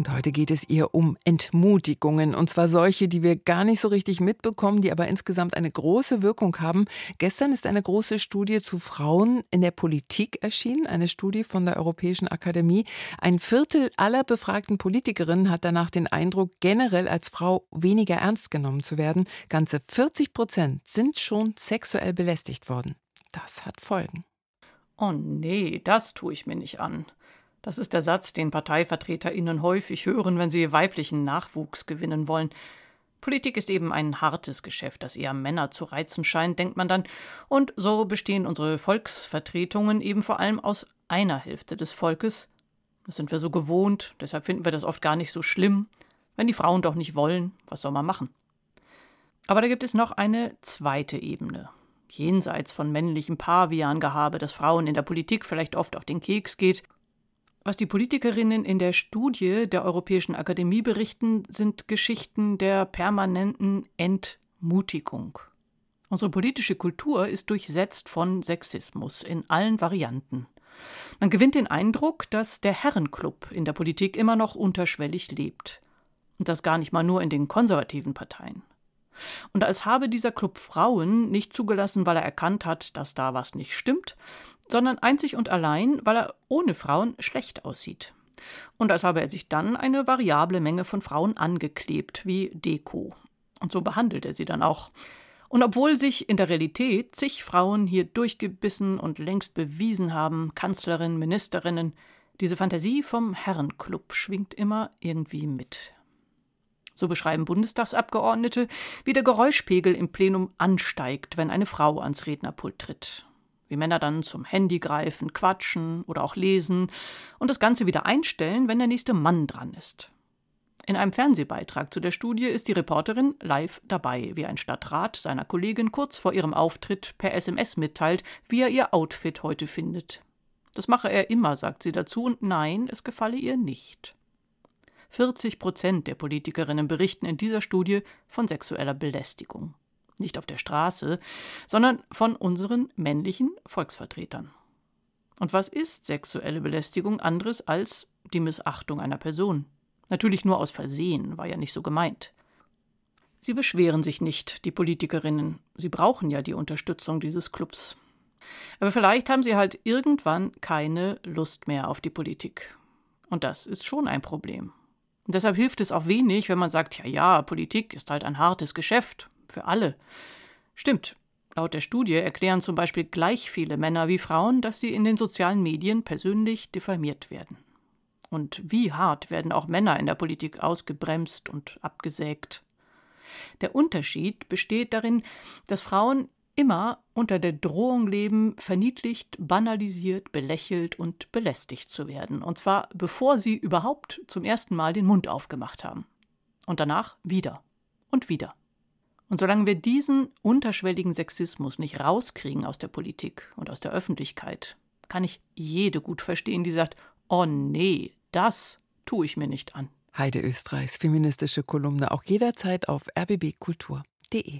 Und heute geht es ihr um Entmutigungen. Und zwar solche, die wir gar nicht so richtig mitbekommen, die aber insgesamt eine große Wirkung haben. Gestern ist eine große Studie zu Frauen in der Politik erschienen. Eine Studie von der Europäischen Akademie. Ein Viertel aller befragten Politikerinnen hat danach den Eindruck, generell als Frau weniger ernst genommen zu werden. Ganze 40 Prozent sind schon sexuell belästigt worden. Das hat Folgen. Oh nee, das tue ich mir nicht an. Das ist der Satz, den ParteivertreterInnen häufig hören, wenn sie weiblichen Nachwuchs gewinnen wollen. Politik ist eben ein hartes Geschäft, das eher Männer zu reizen scheint, denkt man dann. Und so bestehen unsere Volksvertretungen eben vor allem aus einer Hälfte des Volkes. Das sind wir so gewohnt, deshalb finden wir das oft gar nicht so schlimm. Wenn die Frauen doch nicht wollen, was soll man machen? Aber da gibt es noch eine zweite Ebene. Jenseits von männlichem Paviangehabe, das Frauen in der Politik vielleicht oft auf den Keks geht, was die Politikerinnen in der Studie der Europäischen Akademie berichten, sind Geschichten der permanenten Entmutigung. Unsere politische Kultur ist durchsetzt von Sexismus in allen Varianten. Man gewinnt den Eindruck, dass der Herrenclub in der Politik immer noch unterschwellig lebt. Und das gar nicht mal nur in den konservativen Parteien. Und als habe dieser Club Frauen nicht zugelassen, weil er erkannt hat, dass da was nicht stimmt, sondern einzig und allein, weil er ohne Frauen schlecht aussieht. Und als habe er sich dann eine variable Menge von Frauen angeklebt, wie Deko. Und so behandelt er sie dann auch. Und obwohl sich in der Realität zig Frauen hier durchgebissen und längst bewiesen haben, Kanzlerinnen, Ministerinnen, diese Fantasie vom Herrenclub schwingt immer irgendwie mit. So beschreiben Bundestagsabgeordnete, wie der Geräuschpegel im Plenum ansteigt, wenn eine Frau ans Rednerpult tritt wie Männer dann zum Handy greifen, quatschen oder auch lesen und das Ganze wieder einstellen, wenn der nächste Mann dran ist. In einem Fernsehbeitrag zu der Studie ist die Reporterin live dabei, wie ein Stadtrat seiner Kollegin kurz vor ihrem Auftritt per SMS mitteilt, wie er ihr Outfit heute findet. Das mache er immer, sagt sie dazu, und nein, es gefalle ihr nicht. 40 Prozent der Politikerinnen berichten in dieser Studie von sexueller Belästigung nicht auf der Straße, sondern von unseren männlichen Volksvertretern. Und was ist sexuelle Belästigung anderes als die Missachtung einer Person? Natürlich nur aus Versehen, war ja nicht so gemeint. Sie beschweren sich nicht, die Politikerinnen. Sie brauchen ja die Unterstützung dieses Clubs. Aber vielleicht haben sie halt irgendwann keine Lust mehr auf die Politik. Und das ist schon ein Problem. Und deshalb hilft es auch wenig, wenn man sagt, ja, ja, Politik ist halt ein hartes Geschäft für alle. Stimmt. Laut der Studie erklären zum Beispiel gleich viele Männer wie Frauen, dass sie in den sozialen Medien persönlich diffamiert werden. Und wie hart werden auch Männer in der Politik ausgebremst und abgesägt. Der Unterschied besteht darin, dass Frauen immer unter der Drohung leben, verniedlicht, banalisiert, belächelt und belästigt zu werden, und zwar bevor sie überhaupt zum ersten Mal den Mund aufgemacht haben. Und danach wieder und wieder. Und solange wir diesen unterschwelligen Sexismus nicht rauskriegen aus der Politik und aus der Öffentlichkeit, kann ich jede gut verstehen, die sagt, oh nee, das tue ich mir nicht an. Heide Österreichs feministische Kolumne auch jederzeit auf rbbkultur.de.